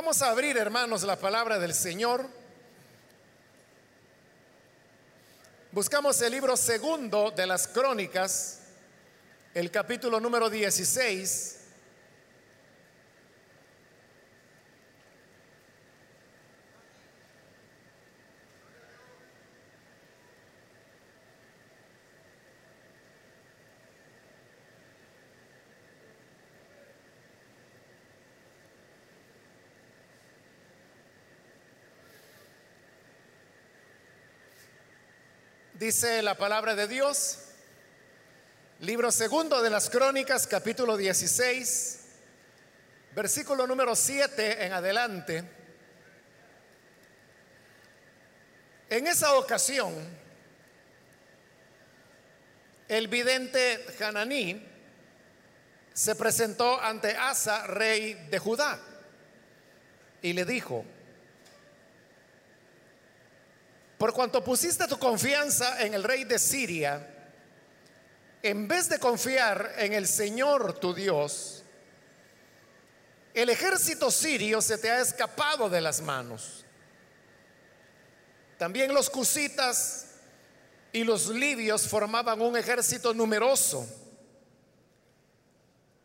Vamos a abrir, hermanos, la palabra del Señor. Buscamos el libro segundo de las crónicas, el capítulo número 16. Dice la palabra de Dios, libro segundo de las crónicas, capítulo 16, versículo número 7 en adelante. En esa ocasión, el vidente Hananí se presentó ante Asa, rey de Judá, y le dijo, por cuanto pusiste tu confianza en el rey de Siria, en vez de confiar en el Señor tu Dios, el ejército sirio se te ha escapado de las manos. También los cusitas y los libios formaban un ejército numeroso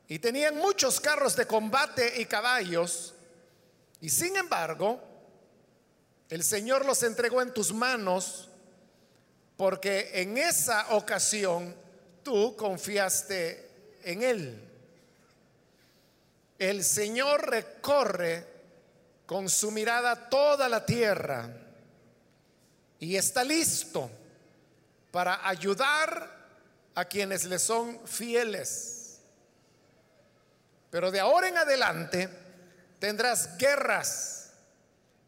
y tenían muchos carros de combate y caballos, y sin embargo, el Señor los entregó en tus manos porque en esa ocasión tú confiaste en Él. El Señor recorre con su mirada toda la tierra y está listo para ayudar a quienes le son fieles. Pero de ahora en adelante tendrás guerras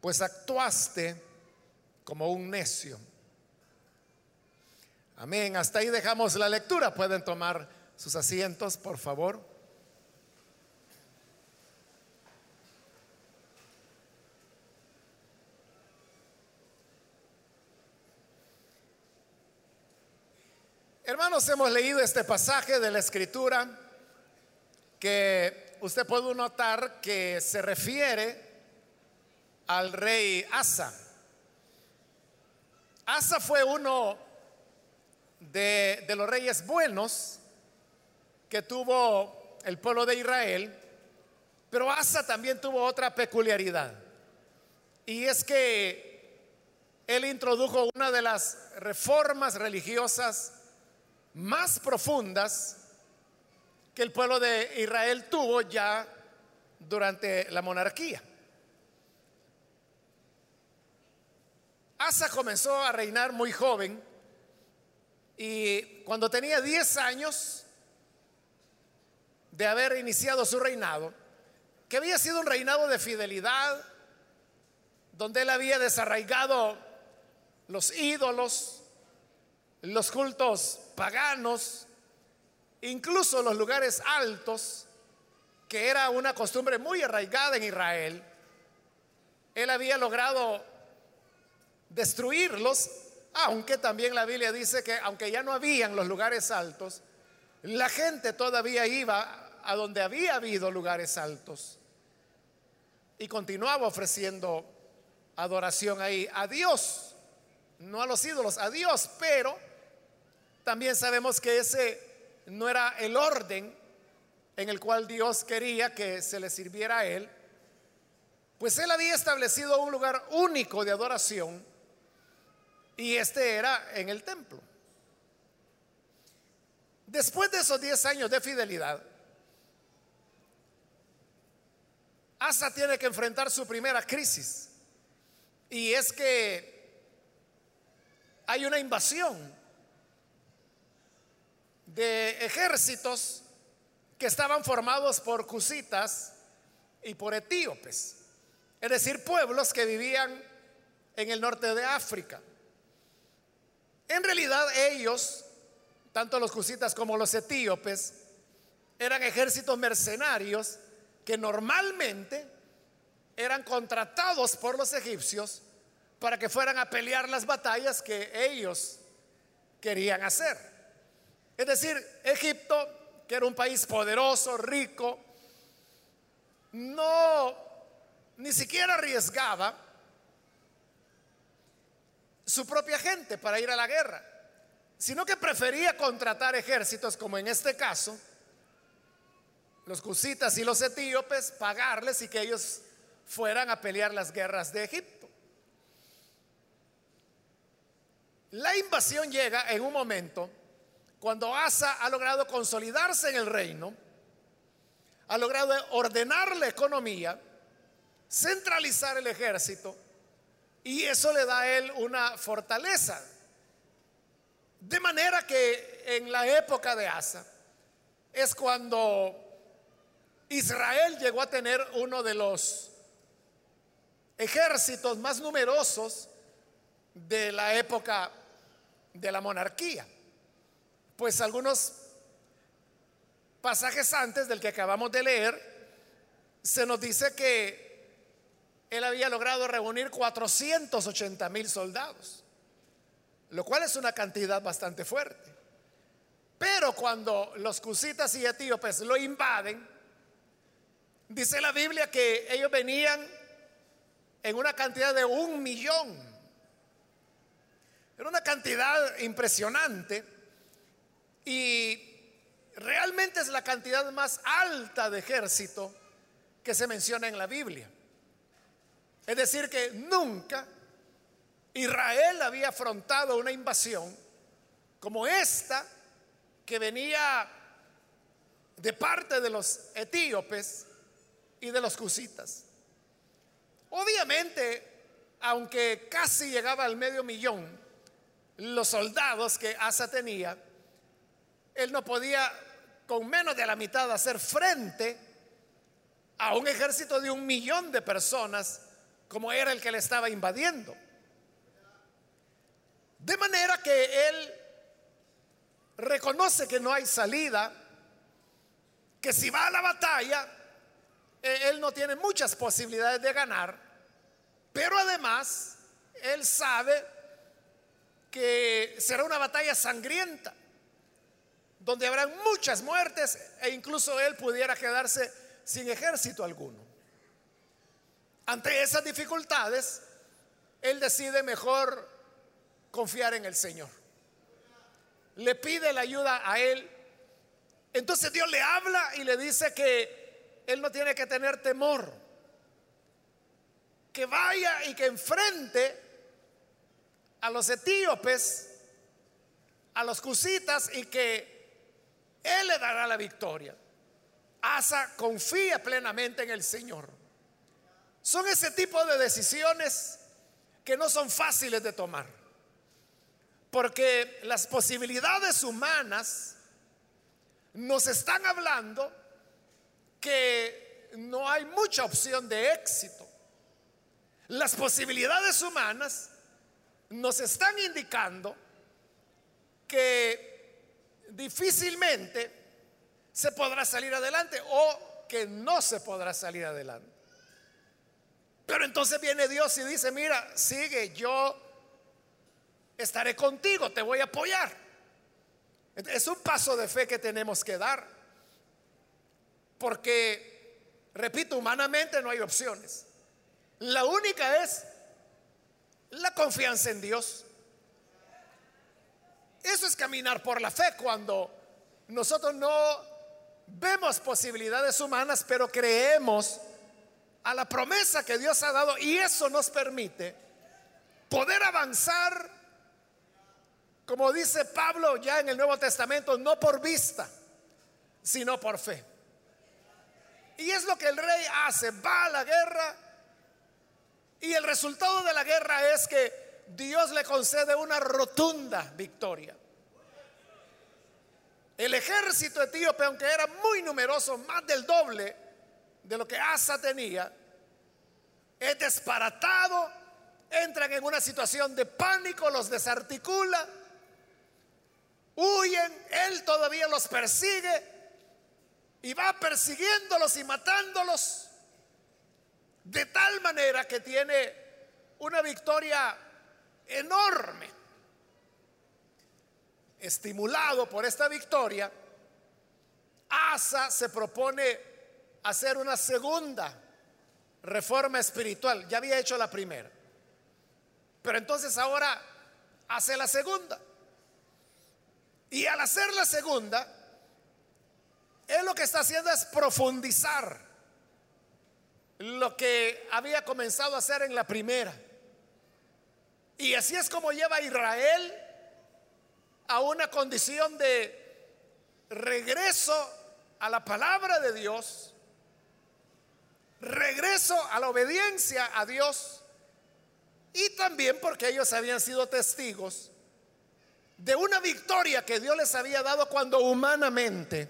pues actuaste como un necio. Amén. Hasta ahí dejamos la lectura. Pueden tomar sus asientos, por favor. Hermanos, hemos leído este pasaje de la escritura que usted puede notar que se refiere al rey Asa. Asa fue uno de, los reyes buenos que tuvo el pueblo de Israel, pero Asa también tuvo otra peculiaridad. Y es que él introdujo una de las reformas religiosas más profundas que el pueblo de Israel tuvo ya durante la monarquía. Asa comenzó a reinar muy joven y cuando tenía 10 años de haber iniciado su reinado, que había sido un reinado de fidelidad, donde él había desarraigado los ídolos, los cultos paganos, incluso los lugares altos, que era una costumbre muy arraigada en Israel, él había logrado destruirlos, aunque también la Biblia dice que aunque ya no habían los lugares altos, la gente todavía iba a donde había habido lugares altos. Y continuaba ofreciendo adoración ahí a Dios, no a los ídolos, a Dios, pero también sabemos que ese no era el orden en el cual Dios quería que se le sirviera a él, pues él había establecido un lugar único de adoración y este era en el templo. Después de esos 10 años de fidelidad, Asa tiene que enfrentar su primera crisis. Y es que hay una invasión de ejércitos que estaban formados por cusitas y por etíopes. Es decir, pueblos que vivían en el norte de África. En realidad ellos, tanto los cusitas como los etíopes, eran ejércitos mercenarios que normalmente eran contratados por los egipcios para que fueran a pelear las batallas que ellos querían hacer. Es decir, Egipto, que era un país poderoso, rico, no ni siquiera arriesgaba su propia gente para ir a la guerra, sino que prefería contratar ejércitos, como en este caso, los cusitas y los etíopes, pagarles y que ellos fueran a pelear las guerras de Egipto. La invasión llega en un momento cuando Asa ha logrado consolidarse en el reino, ha logrado ordenar la economía, centralizar el ejército y eso le da a él una fortaleza. De manera que en la época de Asa es cuando Israel llegó a tener uno de los ejércitos más numerosos de la época de la monarquía. Pues algunos pasajes antes del que acabamos de leer, se nos dice que él había logrado reunir 480 mil soldados, lo cual es una cantidad bastante fuerte. Pero cuando los cusitas y etíopes lo invaden, dice la Biblia que ellos venían en una cantidad de un millón. Era una cantidad impresionante y realmente es la cantidad más alta de ejército que se menciona en la Biblia. Es decir, que nunca Israel había afrontado una invasión como esta que venía de parte de los etíopes y de los cusitas. Obviamente, aunque casi llegaba al medio millón los soldados que Asa tenía, él no podía con menos de la mitad hacer frente a un ejército de un millón de personas como era el que le estaba invadiendo. De manera que él reconoce que no hay salida, que si va a la batalla, e, él no tiene muchas posibilidades de ganar, pero además él sabe que será una batalla sangrienta, donde habrá muchas muertes e incluso él pudiera quedarse sin ejército alguno. Ante esas dificultades, él decide mejor confiar en el Señor. Le pide la ayuda a él. Entonces Dios le habla y le dice que él no tiene que tener temor. Que vaya y que enfrente a los etíopes, a los cusitas y que él le dará la victoria. Asa confía plenamente en el Señor. Son ese tipo de decisiones que no son fáciles de tomar. Porque las posibilidades humanas nos están hablando que no hay mucha opción de éxito. Las posibilidades humanas nos están indicando que difícilmente se podrá salir adelante o que no se podrá salir adelante. Pero entonces viene Dios y dice, mira, sigue, yo estaré contigo, te voy a apoyar. Es un paso de fe que tenemos que dar. Porque, repito, humanamente no hay opciones. La única es la confianza en Dios. Eso es caminar por la fe cuando nosotros no vemos posibilidades humanas, pero creemos a la promesa que Dios ha dado y eso nos permite poder avanzar, como dice Pablo ya en el Nuevo Testamento, no por vista, sino por fe. Y es lo que el rey hace, va a la guerra y el resultado de la guerra es que Dios le concede una rotunda victoria. El ejército etíope, aunque era muy numeroso, más del doble, de lo que Asa tenía, es desparatado, entran en una situación de pánico, los desarticula, huyen, él todavía los persigue y va persiguiéndolos y matándolos de tal manera que tiene una victoria enorme. Estimulado por esta victoria, Asa se propone hacer una segunda reforma espiritual. Ya había hecho la primera. Pero entonces ahora hace la segunda. Y al hacer la segunda, él lo que está haciendo es profundizar lo que había comenzado a hacer en la primera. Y así es como lleva a Israel a una condición de regreso a la palabra de Dios, regreso a la obediencia a Dios y también porque ellos habían sido testigos de una victoria que Dios les había dado cuando humanamente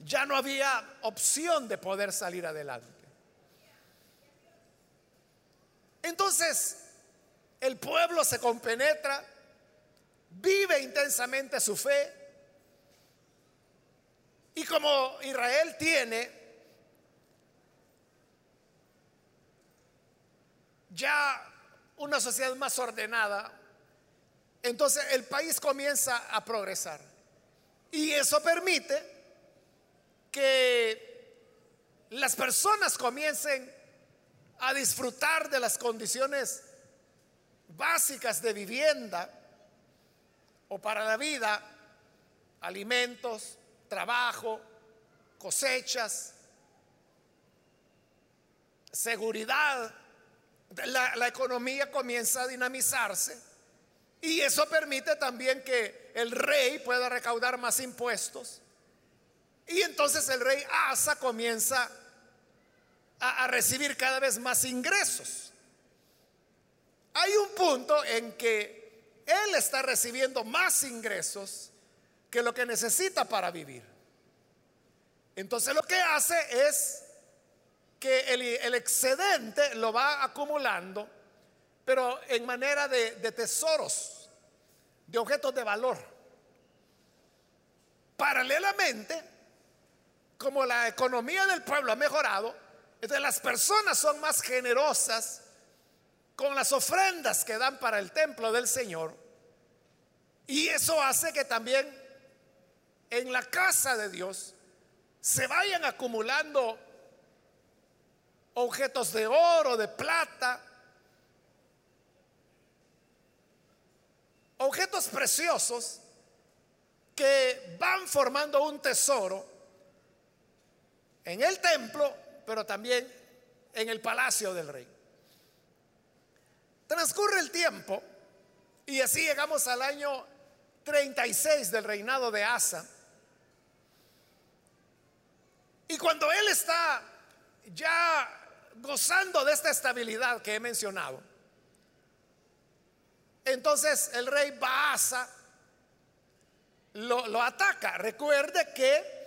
ya no había opción de poder salir adelante. Entonces, el pueblo se compenetra, vive intensamente su fe, y como Israel tiene ya una sociedad más ordenada, entonces el país comienza a progresar. Y eso permite que las personas comiencen a disfrutar de las condiciones básicas de vivienda o para la vida, alimentos, trabajo, cosechas, seguridad, la, economía comienza a dinamizarse y eso permite también que el rey pueda recaudar más impuestos y entonces el rey Asa comienza a recibir cada vez más ingresos. Hay un punto en que él está recibiendo más ingresos que lo que necesita para vivir. Entonces lo que hace es que el, excedente lo va acumulando, pero en manera de, de tesoros, de objetos de valor. Paralelamente, como la economía del pueblo ha mejorado, entonces las personas son más generosas con las ofrendas que dan para el templo del Señor. Y eso hace que también en la casa de Dios se vayan acumulando objetos de oro, de plata, objetos preciosos que van formando un tesoro en el templo, pero también en el palacio del rey. Transcurre el tiempo y así llegamos al año 36 del reinado de Asa. Y cuando él está ya gozando de esta estabilidad que he mencionado, entonces el rey Baasa lo, lo ataca. Recuerde que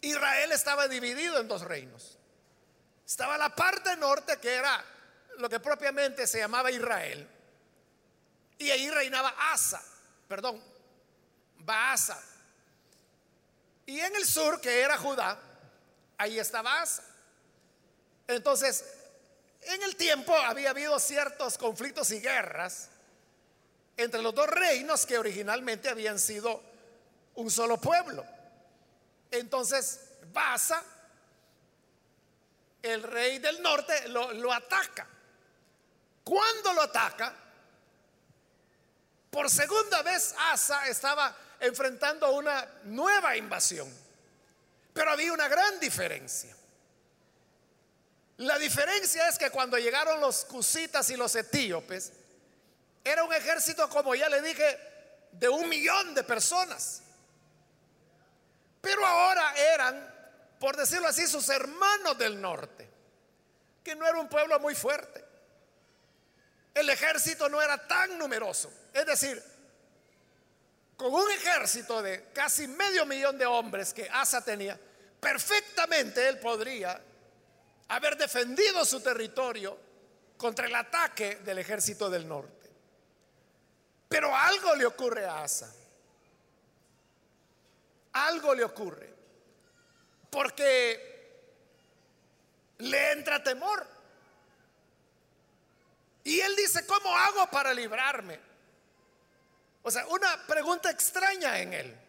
Israel estaba dividido en dos reinos. Estaba la parte norte que era lo que propiamente se llamaba Israel. Y ahí reinaba Asa, perdón, Baasa. Y en el sur, que era Judá, ahí estaba Asa. Entonces, en el tiempo había habido ciertos conflictos y guerras entre los dos reinos que originalmente habían sido un solo pueblo. Entonces Basa, el rey del norte, lo, lo ataca. Cuando lo ataca, por segunda vez Asa estaba enfrentando una nueva invasión. Pero había una gran diferencia. La diferencia es que cuando llegaron los cusitas y los etíopes, era un ejército, como ya le dije, de un millón de personas. Pero ahora eran, por decirlo así, sus hermanos del norte, que no era un pueblo muy fuerte. El ejército no era tan numeroso. Es decir, con un ejército de casi medio millón de hombres que Asa tenía, perfectamente él podría haber defendido su territorio contra el ataque del ejército del norte. Pero algo le ocurre a Asa algo le ocurre. Porque le entra temor. Y él dice, ¿cómo hago para librarme? O sea, una pregunta extraña en él.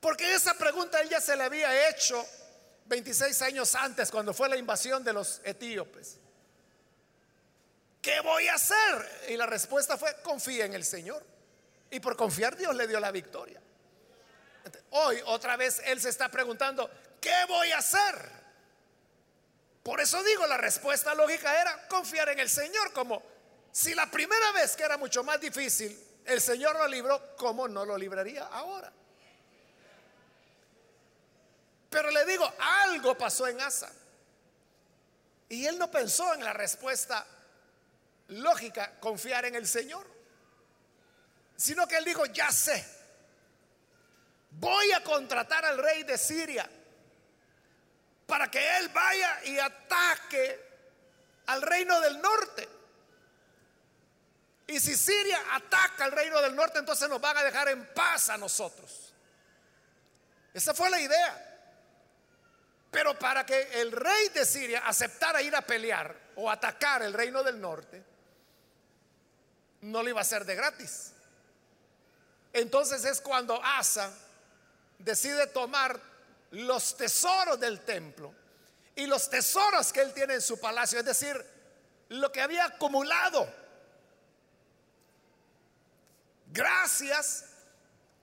Porque esa pregunta él ya se la había hecho 26 años antes, cuando fue la invasión de los etíopes. ¿Qué voy a hacer? Y la respuesta fue, confía en el Señor. Y por confiar Dios le dio la victoria. Hoy otra vez Él se está preguntando, ¿qué voy a hacer? Por eso digo, la respuesta lógica era confiar en el Señor, como si la primera vez que era mucho más difícil, el Señor lo libró, ¿cómo no lo libraría ahora? Pero le digo, algo pasó en Asa. Y él no pensó en la respuesta lógica, confiar en el Señor. Sino que él dijo, ya sé, voy a contratar al rey de Siria para que él vaya y ataque al reino del norte. Y si Siria ataca al reino del norte, entonces nos van a dejar en paz a nosotros. Esa fue la idea. Pero para que el rey de Siria aceptara ir a pelear o atacar el reino del norte, no lo iba a hacer de gratis. Entonces es cuando Asa decide tomar los tesoros del templo y los tesoros que él tiene en su palacio, es decir, lo que había acumulado gracias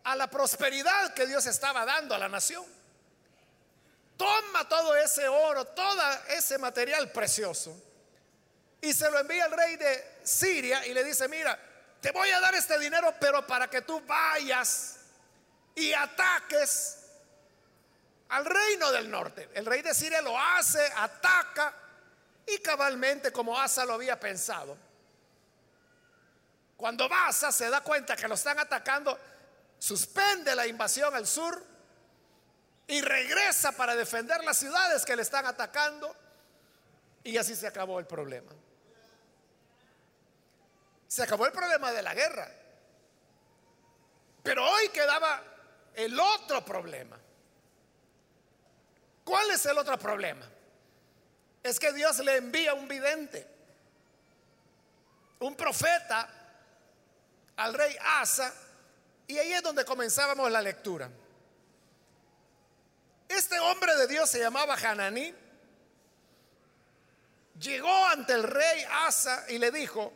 a la prosperidad que Dios estaba dando a la nación toma todo ese oro, todo ese material precioso y se lo envía al rey de Siria y le dice, mira, te voy a dar este dinero, pero para que tú vayas y ataques al reino del norte. El rey de Siria lo hace, ataca y cabalmente como Asa lo había pensado. Cuando Asa se da cuenta que lo están atacando, suspende la invasión al sur y regresa para defender las ciudades que le están atacando. Y así se acabó el problema. Se acabó el problema de la guerra. Pero hoy quedaba el otro problema. ¿Cuál es el otro problema? Es que Dios le envía un vidente, un profeta al rey Asa, y ahí es donde comenzábamos la lectura. Este hombre de Dios se llamaba Hananí. Llegó ante el rey Asa y le dijo,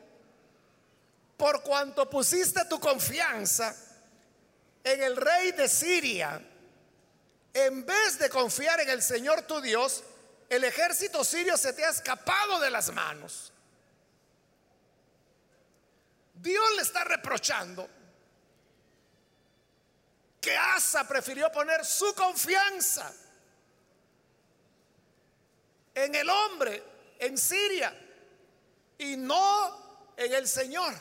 por cuanto pusiste tu confianza en el rey de Siria, en vez de confiar en el Señor tu Dios, el ejército sirio se te ha escapado de las manos. Dios le está reprochando que Asa prefirió poner su confianza en el hombre, en Siria, y no en el Señor.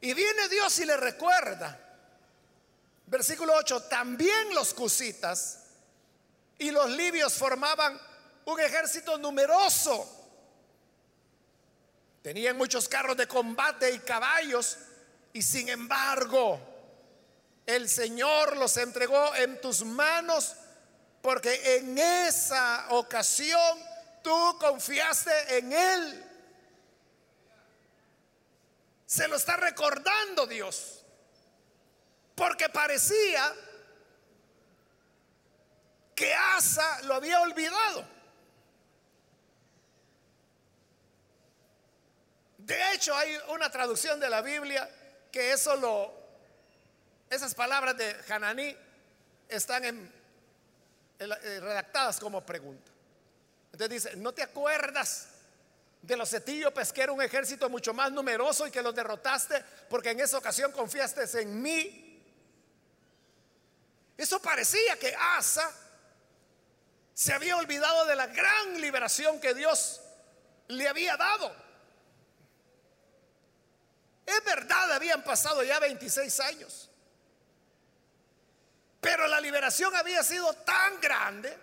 Y viene Dios y le recuerda, versículo 8, también los cusitas y los libios formaban un ejército numeroso. Tenían muchos carros de combate y caballos, y sin embargo, el Señor los entregó en tus manos porque en esa ocasión tú confiaste en Él. Se lo está recordando Dios. Porque parecía que Asa lo había olvidado. De hecho, hay una traducción de la Biblia que eso lo esas palabras de Hananí están eh, redactadas como pregunta. Entonces dice, ¿no te acuerdas de los etíopes que era un ejército mucho más numeroso y que los derrotaste porque en esa ocasión confiaste en mí? Eso parecía que Asa se había olvidado de la gran liberación que Dios le había dado. Es verdad, habían pasado ya 26 años. Pero la liberación había sido tan grande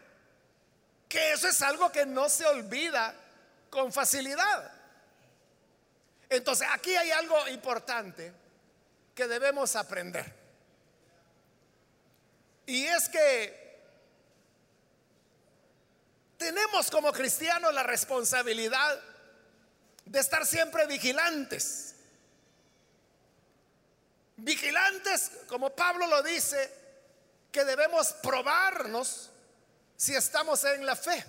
que eso es algo que no se olvida con facilidad. Entonces aquí hay algo importante que debemos aprender. Y es que tenemos como cristianos la responsabilidad de estar siempre vigilantes. Vigilantes, como Pablo lo dice, que debemos probarnos si estamos en la fe.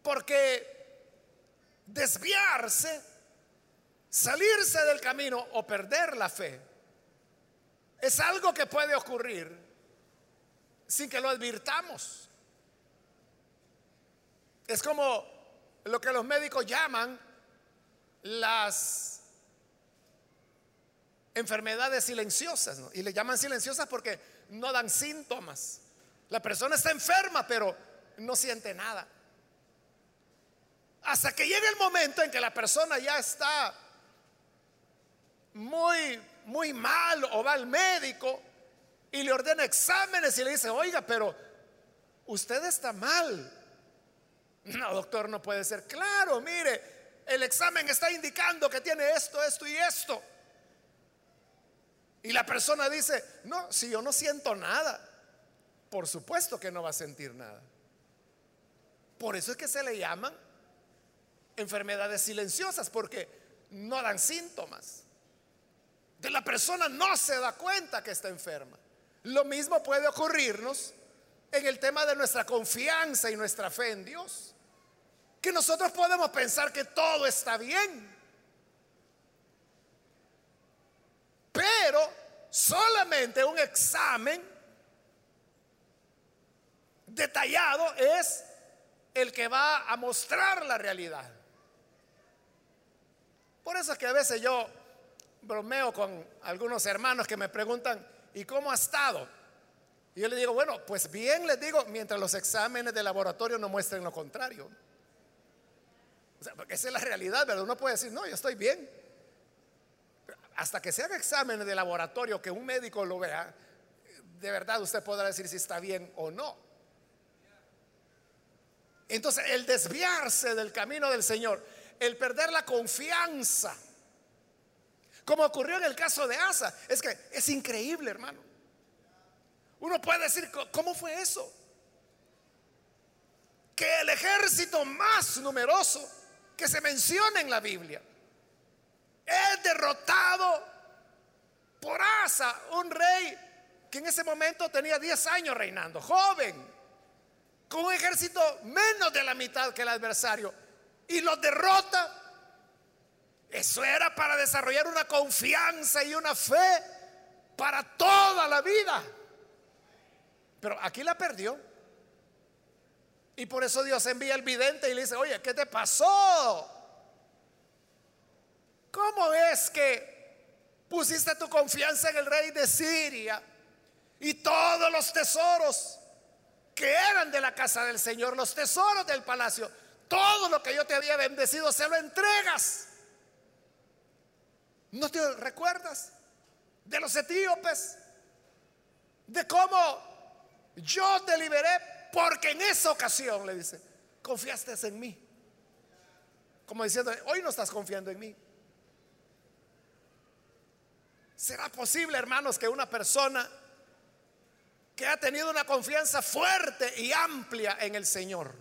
Porque desviarse, salirse del camino o perder la fe es algo que puede ocurrir sin que lo advirtamos. Es como lo que los médicos llaman las enfermedades silenciosas. Y le llaman silenciosas porque no dan síntomas. La persona está enferma, pero no siente nada. Hasta que llega el momento en que la persona ya está muy, muy mal o va al médico y le ordena exámenes y le dice, oiga, pero usted está mal. No, doctor, no puede ser. Claro, mire, el examen está indicando que tiene esto, esto y esto. Y la persona dice, no, si yo no siento nada, por supuesto que no va a sentir nada. Por eso es que se le llaman enfermedades silenciosas, porque no dan síntomas. De la persona no se da cuenta que está enferma. Lo mismo puede ocurrirnos en el tema de nuestra confianza y nuestra fe en Dios. Que nosotros podemos pensar que todo está bien. Pero solamente un examen detallado es el que va a mostrar la realidad. Por eso es que a veces yo bromeo con algunos hermanos que me preguntan, ¿y cómo ha estado? Y yo le digo, bueno, pues bien les digo, mientras los exámenes de laboratorio no muestren lo contrario. O sea, porque esa es la realidad, ¿verdad? Uno puede decir, no, yo estoy bien hasta que se haga exámenes de laboratorio, que un médico lo vea, de verdad usted podrá decir si está bien o no. Entonces, el desviarse del camino del Señor, el perder la confianza, como ocurrió en el caso de Asa, es que es increíble, hermano. Uno puede decir, ¿cómo fue eso? Que el ejército más numeroso que se menciona en la Biblia, es derrotado por Asa, un rey que en ese momento tenía 10 años reinando, joven, con un ejército menos de la mitad que el adversario, y lo derrota. Eso era para desarrollar una confianza y una fe para toda la vida. Pero aquí la perdió. Y por eso Dios envía al vidente y le dice, oye, ¿qué te pasó? ¿Cómo es que pusiste tu confianza en el rey de Siria y todos los tesoros que eran de la casa del Señor, los tesoros del palacio, todo lo que yo te había bendecido, se lo entregas? ¿No te recuerdas de los etíopes? De cómo yo te liberé porque en esa ocasión, le dice, confiaste en mí. Como diciendo, hoy no estás confiando en mí. ¿Será posible, hermanos, que una persona que ha tenido una confianza fuerte y amplia en el Señor,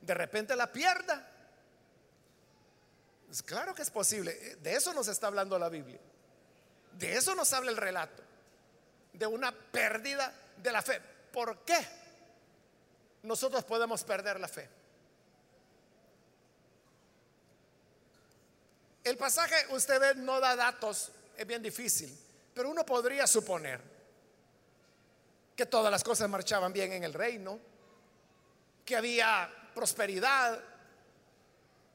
de repente la pierda? Pues claro que es posible. De eso nos está hablando la Biblia. De eso nos habla el relato. De una pérdida de la fe. ¿Por qué nosotros podemos perder la fe? El pasaje, usted ve, no da datos es bien difícil, pero uno podría suponer que todas las cosas marchaban bien en el reino, que había prosperidad,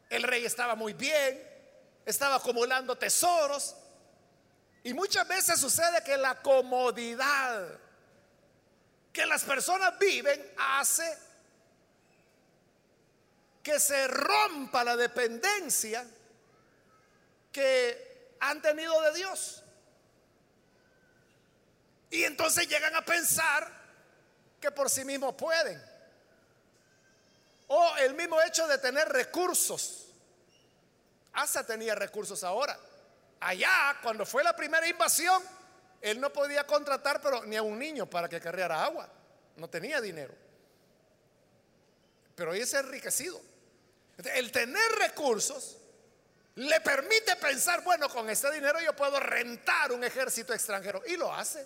el rey estaba muy bien, estaba acumulando tesoros, y muchas veces sucede que la comodidad que las personas viven hace que se rompa la dependencia que han tenido de Dios. Y entonces llegan a pensar que por sí mismos pueden. O el mismo hecho de tener recursos. Asa tenía recursos ahora. Allá, cuando fue la primera invasión, él no podía contratar pero ni a un niño para que cargara agua. No tenía dinero. Pero hoy es enriquecido. El tener recursos le permite pensar, bueno, con este dinero yo puedo rentar un ejército extranjero. Y lo hace,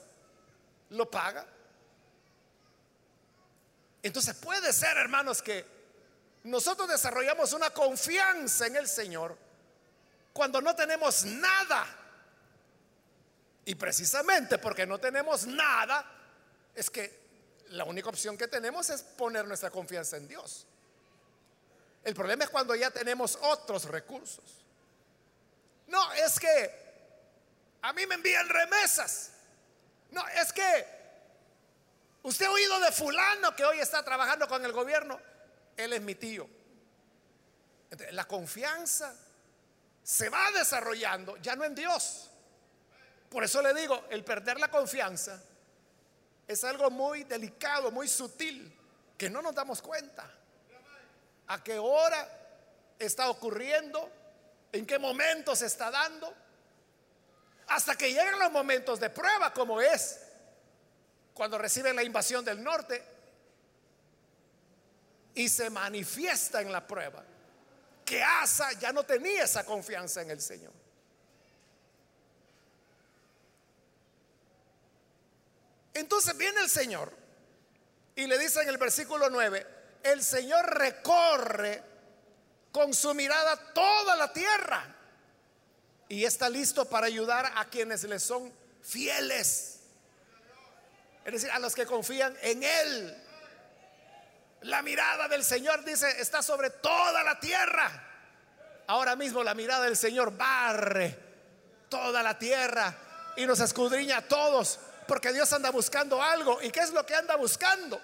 lo paga. Entonces puede ser, hermanos, que nosotros desarrollamos una confianza en el Señor cuando no tenemos nada. Y precisamente porque no tenemos nada, es que la única opción que tenemos es poner nuestra confianza en Dios. El problema es cuando ya tenemos otros recursos. No, es que a mí me envían remesas. No, es que usted ha oído de fulano que hoy está trabajando con el gobierno. Él es mi tío. la confianza se va desarrollando ya no en Dios. Por eso le digo, el perder la confianza es algo muy delicado, muy sutil, que no nos damos cuenta. ¿A qué hora está ocurriendo? ¿En qué momento se está dando? Hasta que llegan los momentos de prueba, como es cuando reciben la invasión del norte y se manifiesta en la prueba que Asa ya no tenía esa confianza en el Señor. Entonces viene el Señor y le dice en el versículo 9, el Señor recorre con su mirada toda la tierra y está listo para ayudar a quienes le son fieles. Es decir, a los que confían en Él. La mirada del Señor dice, está sobre toda la tierra. Ahora mismo la mirada del Señor barre toda la tierra y nos escudriña a todos, porque Dios anda buscando algo. ¿Y qué es lo que anda buscando?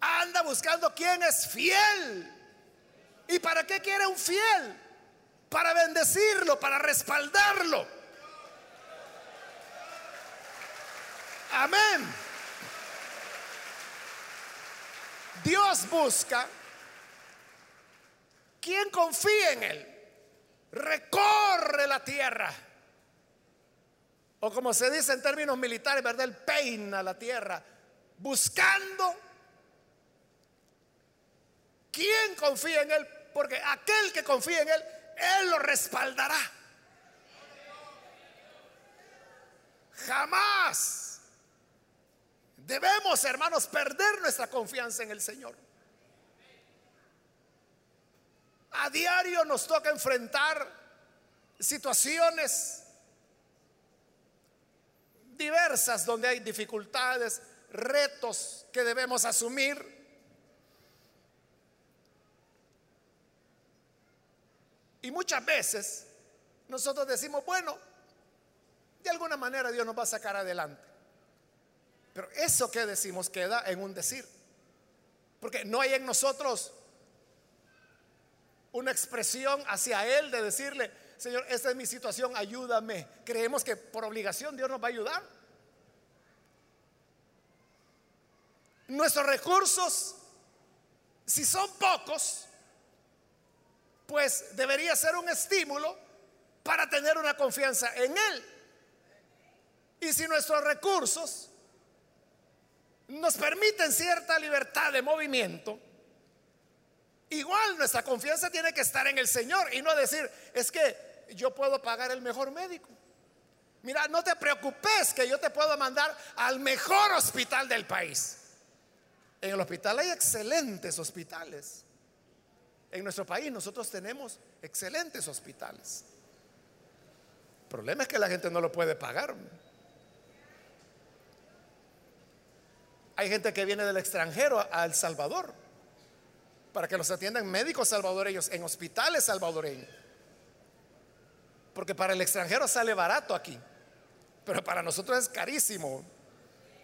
Anda buscando quién es fiel. ¿Y para qué quiere un fiel? Para bendecirlo, para respaldarlo. Amén. Dios busca quien confía en Él. Recorre la tierra. O como se dice en términos militares, ¿verdad? Él peina la tierra. Buscando ¿Quién confía en Él? Porque aquel que confía en Él, Él lo respaldará. Jamás debemos, hermanos, perder nuestra confianza en el Señor. A diario nos toca enfrentar situaciones diversas donde hay dificultades, retos que debemos asumir. Y muchas veces nosotros decimos, bueno, de alguna manera Dios nos va a sacar adelante. Pero eso que decimos queda en un decir. Porque no hay en nosotros una expresión hacia Él de decirle, Señor, esta es mi situación, ayúdame. Creemos que por obligación Dios nos va a ayudar. Nuestros recursos, si son pocos, pues debería ser un estímulo para tener una confianza en Él. Y si nuestros recursos nos permiten cierta libertad de movimiento, igual nuestra confianza tiene que estar en el Señor y no decir, es que yo puedo pagar el mejor médico. Mira, no te preocupes que yo te puedo mandar al mejor hospital del país. En el hospital hay excelentes hospitales. En nuestro país nosotros tenemos excelentes hospitales. El problema es que la gente no lo puede pagar. Hay gente que viene del extranjero a El Salvador para que los atiendan médicos salvadoreños en hospitales salvadoreños. Porque para el extranjero sale barato aquí, pero para nosotros es carísimo.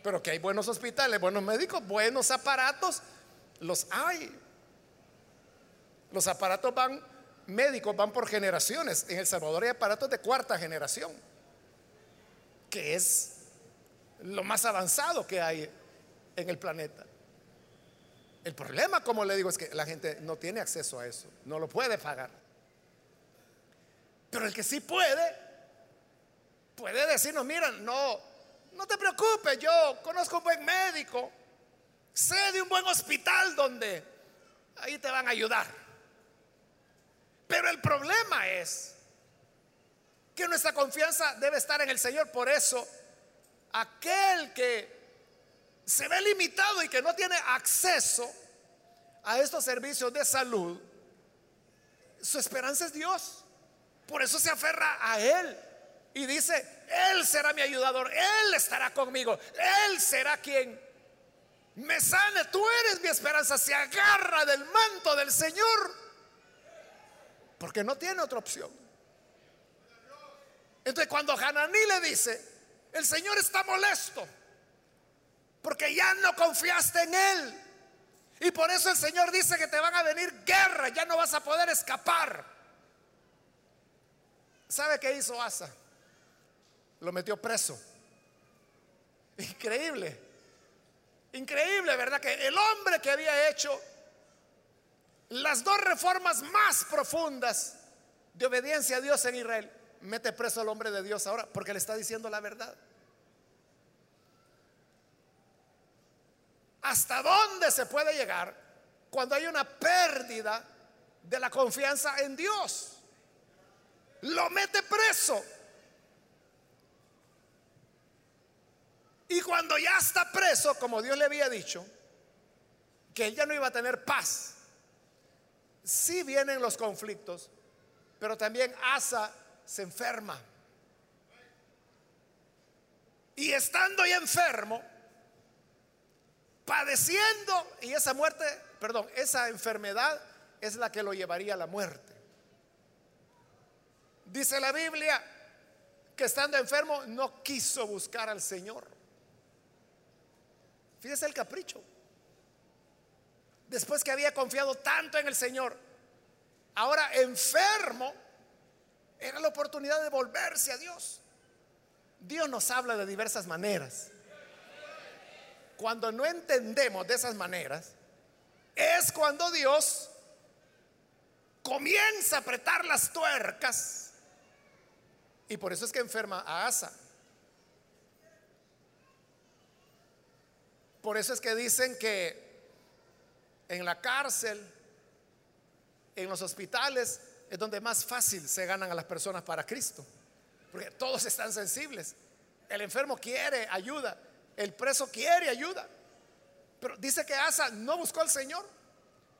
Pero que hay buenos hospitales, buenos médicos, buenos aparatos, los hay. Los aparatos van, médicos van por generaciones. En El Salvador hay aparatos de cuarta generación, que es lo más avanzado que hay en el planeta. El problema, como le digo, es que la gente no tiene acceso a eso, no lo puede pagar. Pero el que sí puede, puede decirnos, mira, no, no te preocupes, yo conozco un buen médico, sé de un buen hospital donde ahí te van a ayudar. Pero el problema es que nuestra confianza debe estar en el Señor. Por eso, aquel que se ve limitado y que no tiene acceso a estos servicios de salud, su esperanza es Dios. Por eso se aferra a Él y dice, Él será mi ayudador, Él estará conmigo, Él será quien me sane, tú eres mi esperanza. Se agarra del manto del Señor porque no tiene otra opción. Entonces cuando Hananí le dice, el Señor está molesto porque ya no confiaste en Él. Y por eso el Señor dice que te van a venir guerra, ya no vas a poder escapar. ¿Sabe qué hizo Asa? Lo metió preso. Increíble. Increíble, ¿verdad? Que el hombre que había hecho las dos reformas más profundas de obediencia a Dios en Israel, mete preso al hombre de Dios ahora porque le está diciendo la verdad. ¿Hasta dónde se puede llegar cuando hay una pérdida de la confianza en Dios? Lo mete preso. Y cuando ya está preso, como Dios le había dicho, que él ya no iba a tener paz, sí vienen los conflictos, pero también Asa se enferma. Y estando ya enfermo, padeciendo, y esa muerte, perdón, esa enfermedad es la que lo llevaría a la muerte. Dice la Biblia que estando enfermo no quiso buscar al Señor. Fíjese el capricho. Después que había confiado tanto en el Señor, ahora enfermo, era la oportunidad de volverse a Dios. Dios nos habla de diversas maneras. Cuando no entendemos de esas maneras, es cuando Dios comienza a apretar las tuercas. Y por eso es que enferma a Asa. Por eso es que dicen que en la cárcel, en los hospitales, es donde más fácil se ganan a las personas para Cristo. Porque todos están sensibles. El enfermo quiere ayuda, el preso quiere ayuda. Pero dice que Asa no buscó al Señor,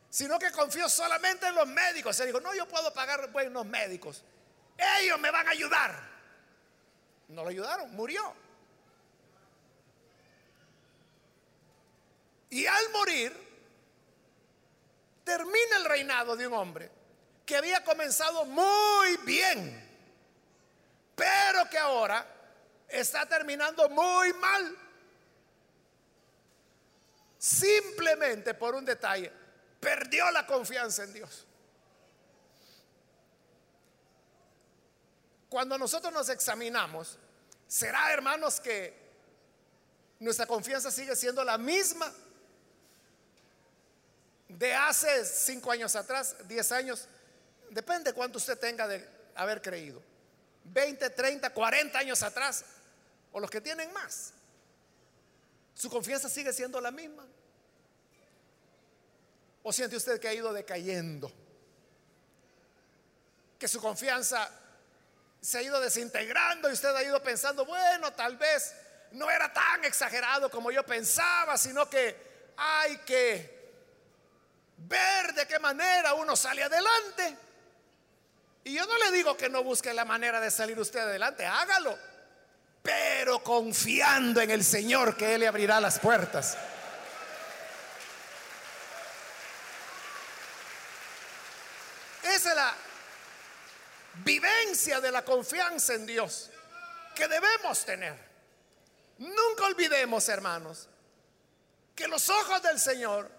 sino que confió solamente en los médicos. Se dijo, no, yo puedo pagar buenos médicos. Ellos me van a ayudar. No lo ayudaron, murió. Y al morir, termina el reinado de un hombre que había comenzado muy bien, pero que ahora está terminando muy mal. Simplemente por un detalle, perdió la confianza en Dios. Cuando nosotros nos examinamos, será, hermanos, que nuestra confianza sigue siendo la misma de hace cinco años atrás, diez años, depende cuánto usted tenga de haber creído. 20, 30, 40 años atrás, o los que tienen más. Su confianza sigue siendo la misma. ¿O siente usted que ha ido decayendo? Que su confianza se ha ido desintegrando y usted ha ido pensando, bueno, tal vez no era tan exagerado como yo pensaba, sino que hay que ver de qué manera uno sale adelante. Y yo no le digo que no busque la manera de salir usted adelante, hágalo, pero confiando en el Señor que Él le abrirá las puertas. Esa es la vivencia de la confianza en Dios que debemos tener. Nunca olvidemos, hermanos, que los ojos del Señor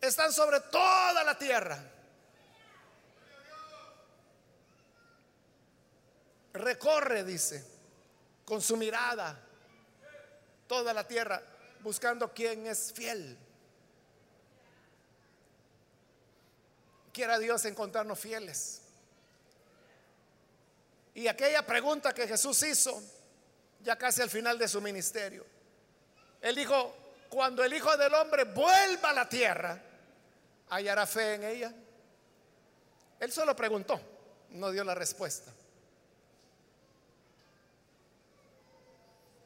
están sobre toda la tierra. Recorre, dice, con su mirada toda la tierra, buscando quien es fiel. Quiera Dios encontrarnos fieles. Y aquella pregunta que Jesús hizo, ya casi al final de su ministerio, él dijo, cuando el Hijo del Hombre vuelva a la tierra, hallará fe en ella? Él solo preguntó, no dio la respuesta.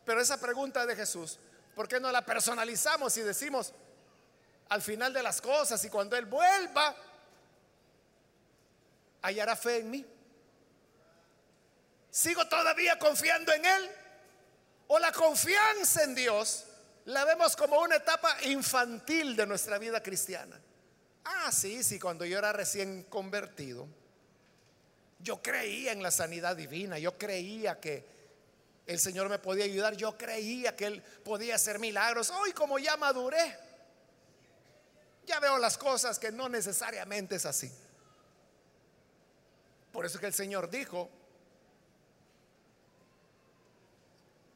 Pero esa pregunta de Jesús ¿Por qué no la personalizamos y decimos al final de las cosas y cuando Él vuelva, hallará fe en mí? ¿Sigo todavía confiando en Él? ¿O la confianza en Dios la vemos como una etapa infantil de nuestra vida cristiana? Ah, sí, sí, cuando yo era recién convertido, yo creía en la sanidad divina, yo creía que el Señor me podía ayudar, yo creía que Él podía hacer milagros. Hoy como ya maduré, ya veo las cosas que no necesariamente es así. Por eso que el Señor dijo,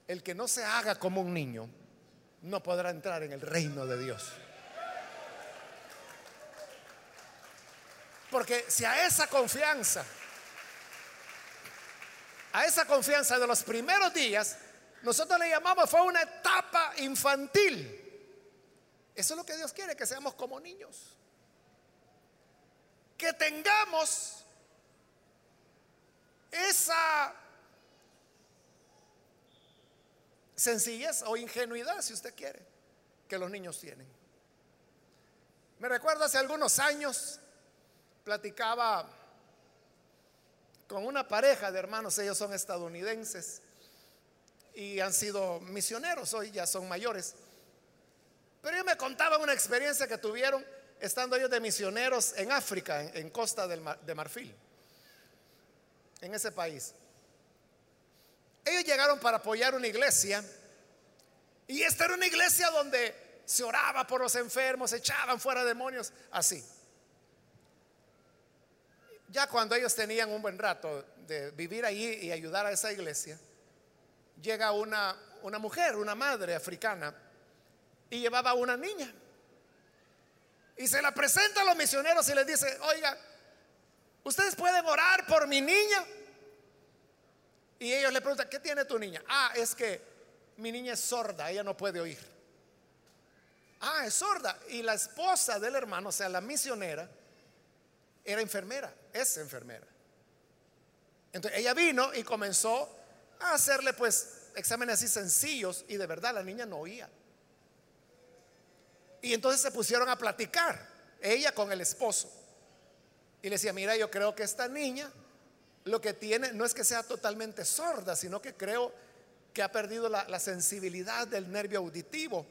el que no se haga como un niño, no podrá entrar en el reino de Dios. Porque si a esa confianza, a esa confianza de los primeros días, nosotros le llamamos, fue una etapa infantil. Eso es lo que Dios quiere, que seamos como niños. Que tengamos esa sencillez o ingenuidad, si usted quiere, que los niños tienen. Me recuerdo hace algunos años, platicaba con una pareja de hermanos, ellos son estadounidenses y han sido misioneros, hoy ya son mayores. Pero ellos me contaban una experiencia que tuvieron estando ellos de misioneros en África, en, Costa de Marfil, en ese país. Ellos llegaron para apoyar una iglesia y esta era una iglesia donde se oraba por los enfermos, se echaban fuera demonios, así. Ya cuando ellos tenían un buen rato de vivir allí y ayudar a esa iglesia, llega una, una mujer, una madre africana, y llevaba una niña. Y se la presenta a los misioneros y les dice, oiga, ustedes pueden orar por mi niña. Y ellos le preguntan, ¿qué tiene tu niña? Ah, es que mi niña es sorda, ella no puede oír. Ah, es sorda. Y la esposa del hermano, o sea, la misionera, era enfermera, es enfermera. Entonces ella vino y comenzó a hacerle pues exámenes así sencillos y de verdad la niña no oía. Y entonces se pusieron a platicar, ella con el esposo. Y le decía, mira, yo creo que esta niña lo que tiene no es que sea totalmente sorda, sino que creo que ha perdido la, la sensibilidad del nervio auditivo.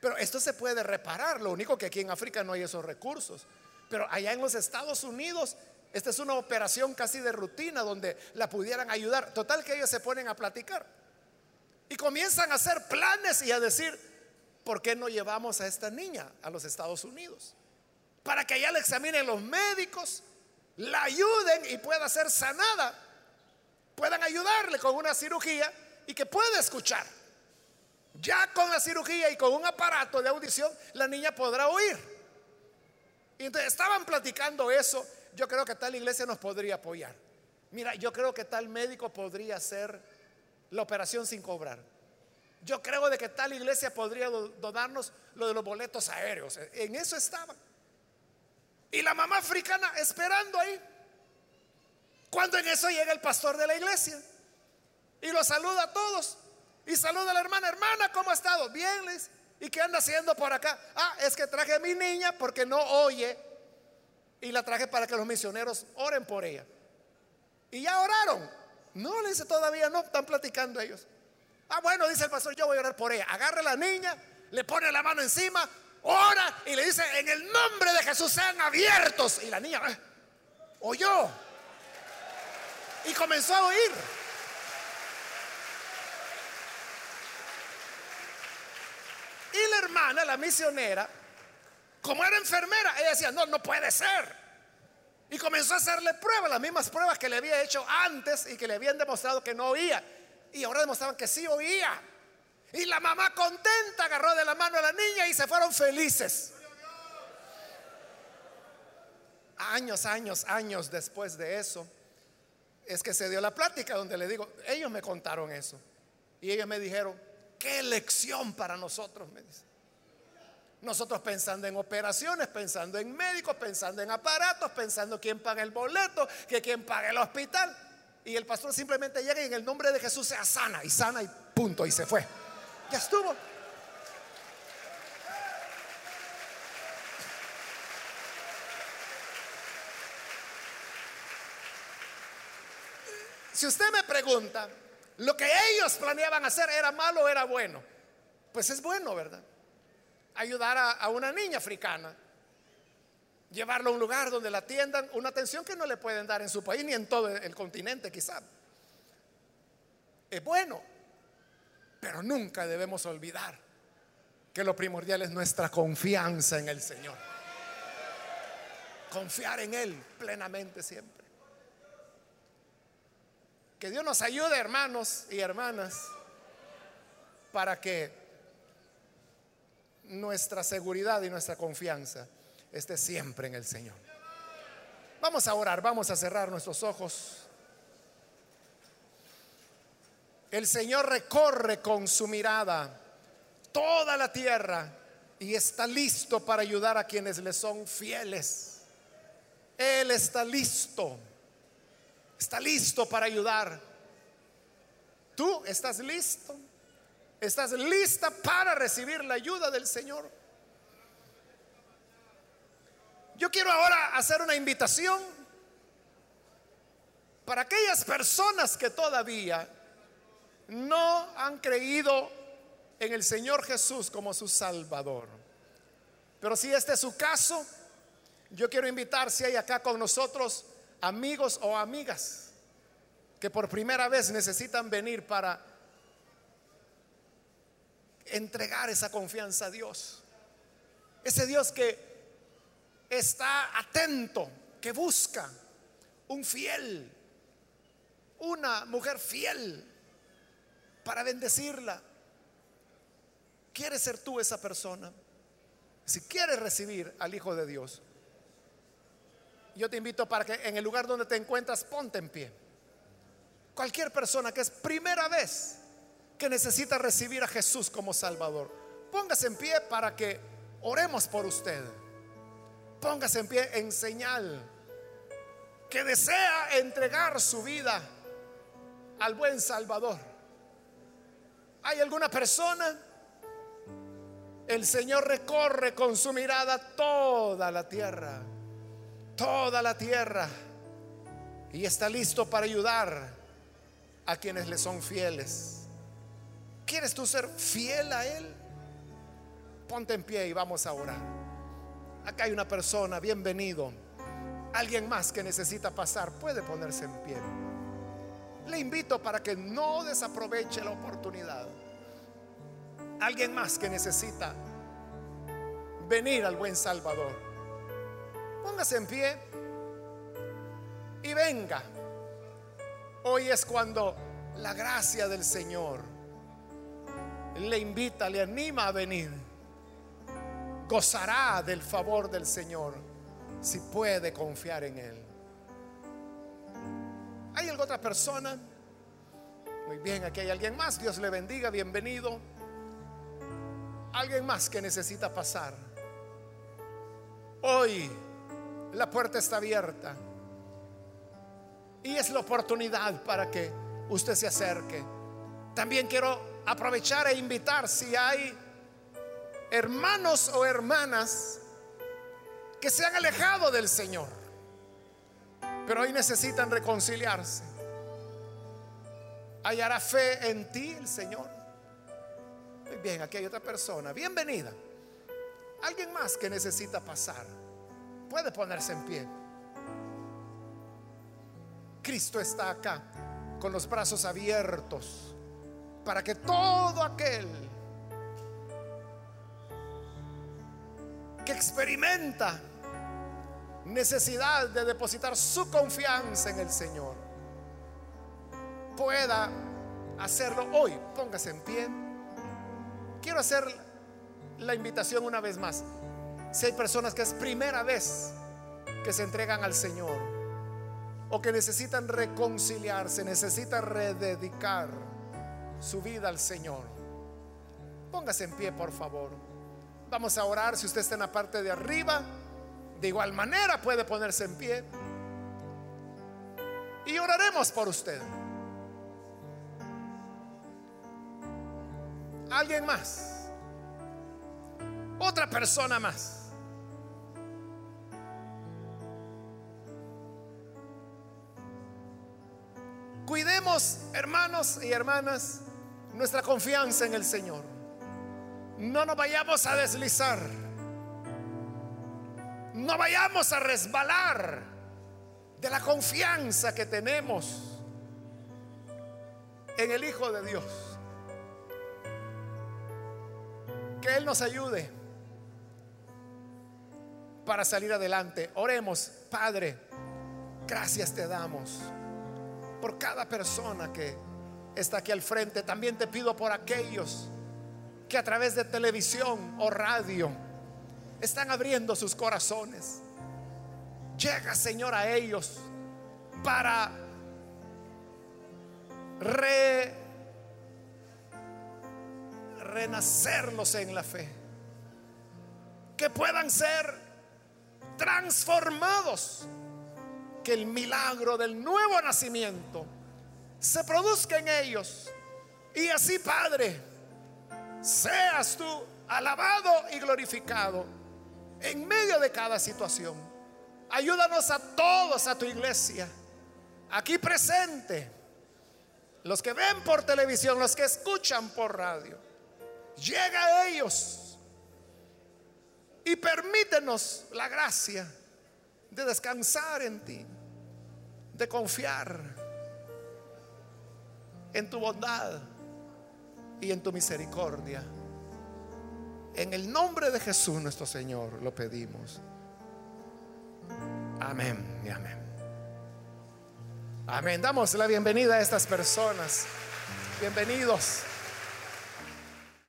Pero esto se puede reparar, lo único que aquí en África no hay esos recursos. Pero allá en los Estados Unidos, esta es una operación casi de rutina donde la pudieran ayudar. Total que ellos se ponen a platicar. Y comienzan a hacer planes y a decir, ¿por qué no llevamos a esta niña a los Estados Unidos? Para que allá la examinen los médicos, la ayuden y pueda ser sanada. Puedan ayudarle con una cirugía y que pueda escuchar. Ya con la cirugía y con un aparato de audición, la niña podrá oír. Y entonces estaban platicando eso. Yo creo que tal iglesia nos podría apoyar. Mira, yo creo que tal médico podría hacer la operación sin cobrar. Yo creo de que tal iglesia podría donarnos lo de los boletos aéreos. En eso estaban. Y la mamá africana esperando ahí. Cuando en eso llega el pastor de la iglesia y lo saluda a todos. Y saluda a la hermana, hermana, ¿cómo ha estado? Bien, les. ¿Y qué anda haciendo por acá? Ah, es que traje a mi niña porque no oye y la traje para que los misioneros oren por ella. Y ya oraron. No, le dice todavía, no, están platicando ellos. Ah, bueno, dice el pastor, yo voy a orar por ella. Agarra a la niña, le pone la mano encima, ora y le dice, en el nombre de Jesús sean abiertos. Y la niña ah, oyó. Y comenzó a oír. Y la hermana, la misionera, como era enfermera, ella decía, no, no puede ser. Y comenzó a hacerle pruebas, las mismas pruebas que le había hecho antes y que le habían demostrado que no oía. Y ahora demostraban que sí oía. Y la mamá contenta agarró de la mano a la niña y se fueron felices. Años, años, años después de eso, es que se dio la plática donde le digo, ellos me contaron eso. Y ellos me dijeron, qué lección para nosotros, me dice. Nosotros pensando en operaciones, pensando en médicos, pensando en aparatos, pensando quién paga el boleto, que quién paga el hospital. Y el pastor simplemente llega y en el nombre de Jesús sea sana y sana y punto y se fue. Ya estuvo. Si usted me pregunta, lo que ellos planeaban hacer era malo o era bueno. Pues es bueno, ¿verdad? Ayudar a, una niña africana, llevarlo a un lugar donde la atiendan, una atención que no le pueden dar en su país ni en todo el continente quizá. Es bueno, pero nunca debemos olvidar que lo primordial es nuestra confianza en el Señor. Confiar en Él plenamente siempre. Que Dios nos ayude, hermanos y hermanas, para que nuestra seguridad y nuestra confianza esté siempre en el Señor. Vamos a orar, vamos a cerrar nuestros ojos. El Señor recorre con su mirada toda la tierra y está listo para ayudar a quienes le son fieles. Él está listo. Está listo para ayudar. ¿Tú estás listo? ¿Estás lista para recibir la ayuda del Señor? Yo quiero ahora hacer una invitación para aquellas personas que todavía no han creído en el Señor Jesús como su Salvador. Pero si este es su caso, yo quiero invitar si hay acá con nosotros amigos o amigas que por primera vez necesitan venir para entregar esa confianza a Dios. Ese Dios que está atento, que busca un fiel, una mujer fiel para bendecirla. ¿Quieres ser tú esa persona? Si quieres recibir al Hijo de Dios, yo te invito para que en el lugar donde te encuentras, ponte en pie. Cualquier persona que es primera vez que necesita recibir a Jesús como Salvador, póngase en pie para que oremos por usted. Póngase en pie en señal que desea entregar su vida al buen Salvador. ¿Hay alguna persona? El Señor recorre con su mirada toda la tierra, toda la tierra, y está listo para ayudar a quienes le son fieles. ¿Quieres tú ser fiel a Él? Ponte en pie y vamos a orar. Acá hay una persona, bienvenido. Alguien más que necesita pasar puede ponerse en pie. Le invito para que no desaproveche la oportunidad. Alguien más que necesita venir al buen Salvador. Póngase en pie y venga. Hoy es cuando la gracia del Señor le invita, le anima a venir. Gozará del favor del Señor si puede confiar en Él. ¿Hay alguna otra persona? Muy bien, aquí hay alguien más. Dios le bendiga, bienvenido. Alguien más que necesita pasar. Hoy la puerta está abierta. Y es la oportunidad para que usted se acerque. También quiero aprovechar e invitar si hay hermanos o hermanas que se han alejado del Señor, pero hoy necesitan reconciliarse. ¿Hallará fe en ti el Señor? Muy bien, aquí hay otra persona. Bienvenida. Alguien más que necesita pasar. Puede ponerse en pie. Cristo está acá con los brazos abiertos para que todo aquel que experimenta necesidad de depositar su confianza en el Señor pueda hacerlo hoy. Póngase en pie. Quiero hacer la invitación una vez más. Si hay personas que es primera vez que se entregan al Señor o que necesitan reconciliarse, necesitan rededicar su vida al Señor, póngase en pie, por favor. Vamos a orar. Si usted está en la parte de arriba, de igual manera puede ponerse en pie. Y oraremos por usted. Alguien más. Otra persona más. Cuide Ponemos, hermanos y hermanas, nuestra confianza en el Señor. No nos vayamos a deslizar. No vayamos a resbalar de la confianza que tenemos en el Hijo de Dios. Que Él nos ayude para salir adelante. Oremos, Padre, gracias te damos por cada persona que está aquí al frente. También te pido por aquellos que a través de televisión o radio están abriendo sus corazones. Llega, Señor, a ellos para re, renacerlos en la fe. Que puedan ser transformados. Que el milagro del nuevo nacimiento se produzca en ellos. Y así, Padre, seas tú alabado y glorificado en medio de cada situación. Ayúdanos a todos, a tu iglesia, aquí presente, los que ven por televisión, los que escuchan por radio. Llega a ellos y permítenos la gracia de descansar en ti, de confiar en tu bondad y en tu misericordia. En el nombre de Jesús nuestro Señor lo pedimos. Amén y amén. Amén. Damos la bienvenida a estas personas. Bienvenidos.